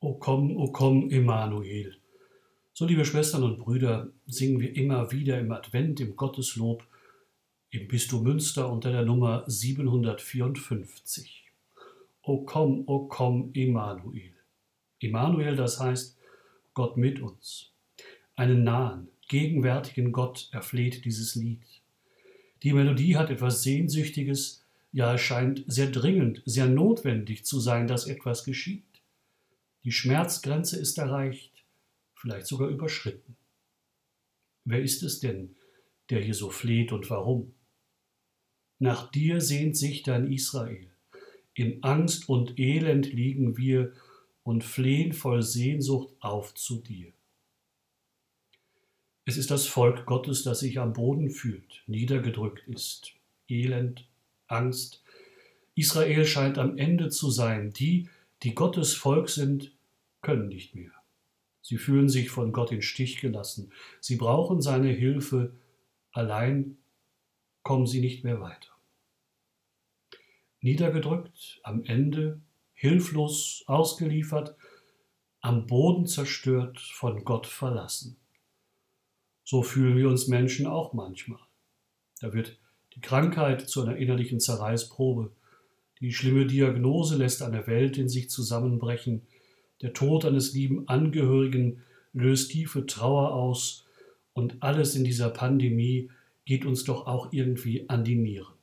O komm, o komm, Emanuel. So, liebe Schwestern und Brüder, singen wir immer wieder im Advent, im Gotteslob, im Bistum Münster unter der Nummer 754. O komm, o komm, Emanuel. Emanuel, das heißt Gott mit uns. Einen nahen, gegenwärtigen Gott erfleht dieses Lied. Die Melodie hat etwas Sehnsüchtiges, ja es scheint sehr dringend, sehr notwendig zu sein, dass etwas geschieht. Die Schmerzgrenze ist erreicht, vielleicht sogar überschritten. Wer ist es denn, der hier so fleht und warum? Nach dir sehnt sich dein Israel. In Angst und Elend liegen wir und flehen voll Sehnsucht auf zu dir. Es ist das Volk Gottes, das sich am Boden fühlt, niedergedrückt ist, Elend, Angst. Israel scheint am Ende zu sein. Die, die Gottes Volk sind, können nicht mehr. Sie fühlen sich von Gott in Stich gelassen. Sie brauchen seine Hilfe. Allein kommen sie nicht mehr weiter. Niedergedrückt, am Ende, hilflos, ausgeliefert, am Boden zerstört, von Gott verlassen. So fühlen wir uns Menschen auch manchmal. Da wird die Krankheit zu einer innerlichen Zerreißprobe. Die schlimme Diagnose lässt eine Welt in sich zusammenbrechen. Der Tod eines lieben Angehörigen löst tiefe Trauer aus. Und alles in dieser Pandemie geht uns doch auch irgendwie an die Nieren.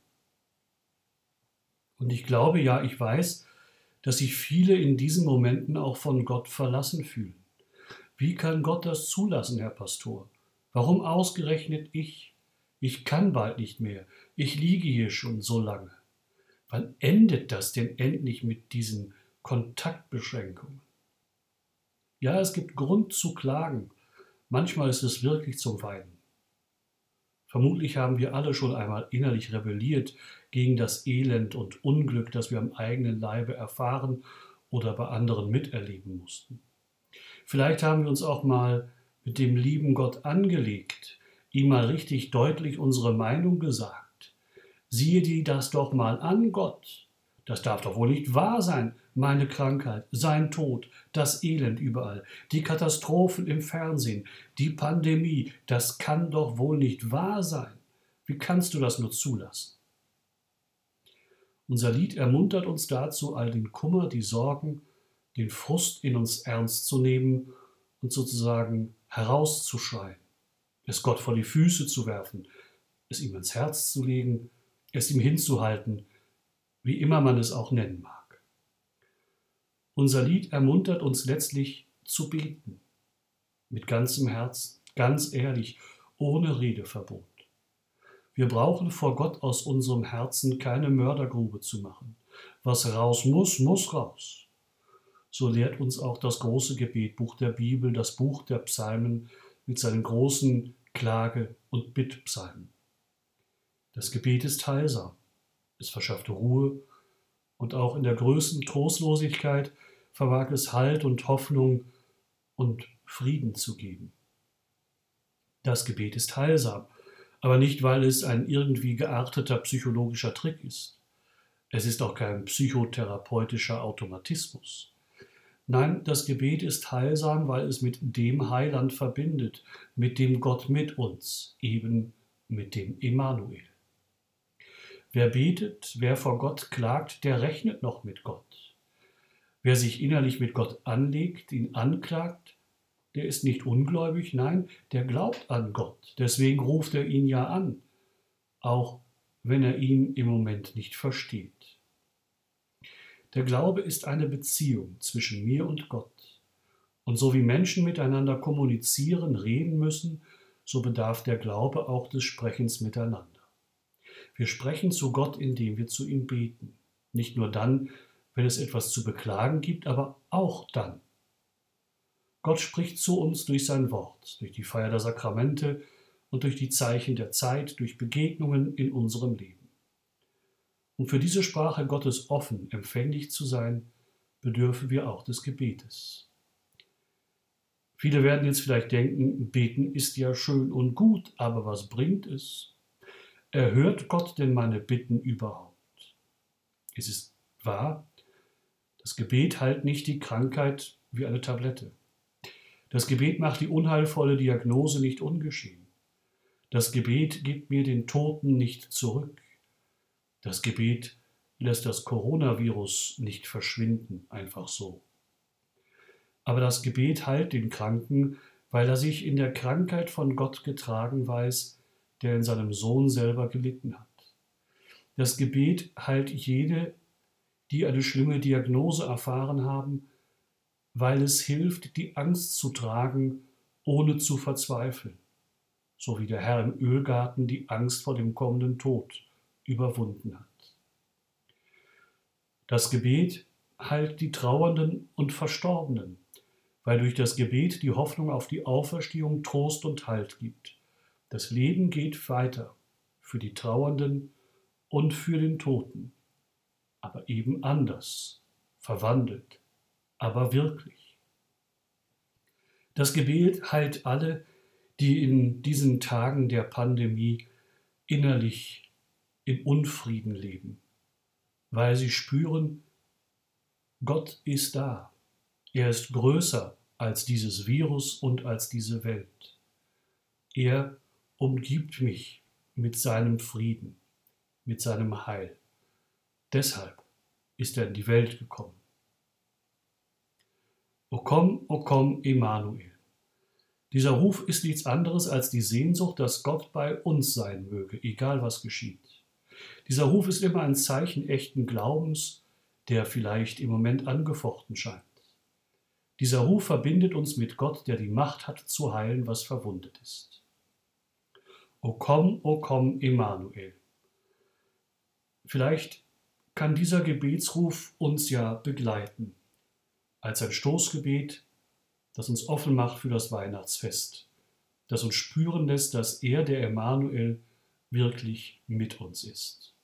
Und ich glaube, ja, ich weiß, dass sich viele in diesen Momenten auch von Gott verlassen fühlen. Wie kann Gott das zulassen, Herr Pastor? Warum ausgerechnet ich? Ich kann bald nicht mehr. Ich liege hier schon so lange. Wann endet das denn endlich mit diesen Kontaktbeschränkungen? Ja, es gibt Grund zu klagen. Manchmal ist es wirklich zum Weinen. Vermutlich haben wir alle schon einmal innerlich rebelliert gegen das Elend und Unglück, das wir am eigenen Leibe erfahren oder bei anderen miterleben mussten. Vielleicht haben wir uns auch mal mit dem lieben Gott angelegt, ihm mal richtig deutlich unsere Meinung gesagt. Siehe dir das doch mal an, Gott. Das darf doch wohl nicht wahr sein, meine Krankheit, sein Tod, das Elend überall, die Katastrophen im Fernsehen, die Pandemie, das kann doch wohl nicht wahr sein. Wie kannst du das nur zulassen? Unser Lied ermuntert uns dazu, all den Kummer, die Sorgen, den Frust in uns ernst zu nehmen und sozusagen herauszuschreien, es Gott vor die Füße zu werfen, es ihm ins Herz zu legen, es ihm hinzuhalten, wie immer man es auch nennen mag. Unser Lied ermuntert uns letztlich zu beten, mit ganzem Herzen, ganz ehrlich, ohne Redeverbot. Wir brauchen vor Gott aus unserem Herzen keine Mördergrube zu machen. Was raus muss, muss raus so lehrt uns auch das große Gebetbuch der Bibel, das Buch der Psalmen mit seinen großen Klage- und Bittpsalmen. Das Gebet ist heilsam, es verschafft Ruhe und auch in der größten Trostlosigkeit vermag es Halt und Hoffnung und Frieden zu geben. Das Gebet ist heilsam, aber nicht, weil es ein irgendwie gearteter psychologischer Trick ist. Es ist auch kein psychotherapeutischer Automatismus. Nein, das Gebet ist heilsam, weil es mit dem Heiland verbindet, mit dem Gott mit uns, eben mit dem Emanuel. Wer betet, wer vor Gott klagt, der rechnet noch mit Gott. Wer sich innerlich mit Gott anlegt, ihn anklagt, der ist nicht ungläubig, nein, der glaubt an Gott. Deswegen ruft er ihn ja an, auch wenn er ihn im Moment nicht versteht. Der Glaube ist eine Beziehung zwischen mir und Gott. Und so wie Menschen miteinander kommunizieren, reden müssen, so bedarf der Glaube auch des Sprechens miteinander. Wir sprechen zu Gott, indem wir zu ihm beten. Nicht nur dann, wenn es etwas zu beklagen gibt, aber auch dann. Gott spricht zu uns durch sein Wort, durch die Feier der Sakramente und durch die Zeichen der Zeit, durch Begegnungen in unserem Leben. Um für diese Sprache Gottes offen, empfänglich zu sein, bedürfen wir auch des Gebetes. Viele werden jetzt vielleicht denken, beten ist ja schön und gut, aber was bringt es? Erhört Gott denn meine Bitten überhaupt? Es ist wahr, Das Gebet heilt nicht die Krankheit wie eine Tablette. Das Gebet macht die unheilvolle Diagnose nicht ungeschehen. Das Gebet gibt mir den Toten nicht zurück. Das Gebet lässt das Coronavirus nicht verschwinden, einfach so. Aber das Gebet heilt den Kranken, weil er sich in der Krankheit von Gott getragen weiß, der in seinem Sohn selber gelitten hat. Das Gebet heilt jede, die eine schlimme Diagnose erfahren haben, weil es hilft, die Angst zu tragen, ohne zu verzweifeln, so wie der Herr im Ölgarten die Angst vor dem kommenden Tod überwunden hat. Das Gebet heilt die Trauernden und Verstorbenen, weil durch das Gebet die Hoffnung auf die Auferstehung Trost und Halt gibt. Das Leben geht weiter für die Trauernden und für den Toten, aber eben anders, verwandelt, aber wirklich. Das Gebet heilt alle, die in diesen Tagen der Pandemie innerlich in Unfrieden leben, weil sie spüren, Gott ist da. Er ist größer als dieses Virus und als diese Welt. Er umgibt mich mit seinem Frieden, mit seinem Heil. Deshalb ist er in die Welt gekommen. O komm, o komm, Emanuel. Dieser Ruf ist nichts anderes als die Sehnsucht, dass Gott bei uns sein möge, egal was geschieht. Dieser Ruf ist immer ein Zeichen echten Glaubens, der vielleicht im Moment angefochten scheint. Dieser Ruf verbindet uns mit Gott, der die Macht hat zu heilen, was verwundet ist. O komm, o komm, Emanuel. Vielleicht kann dieser Gebetsruf uns ja begleiten, als ein Stoßgebet, das uns offen macht für das Weihnachtsfest, das uns spüren lässt, dass er, der Emanuel, wirklich mit uns ist.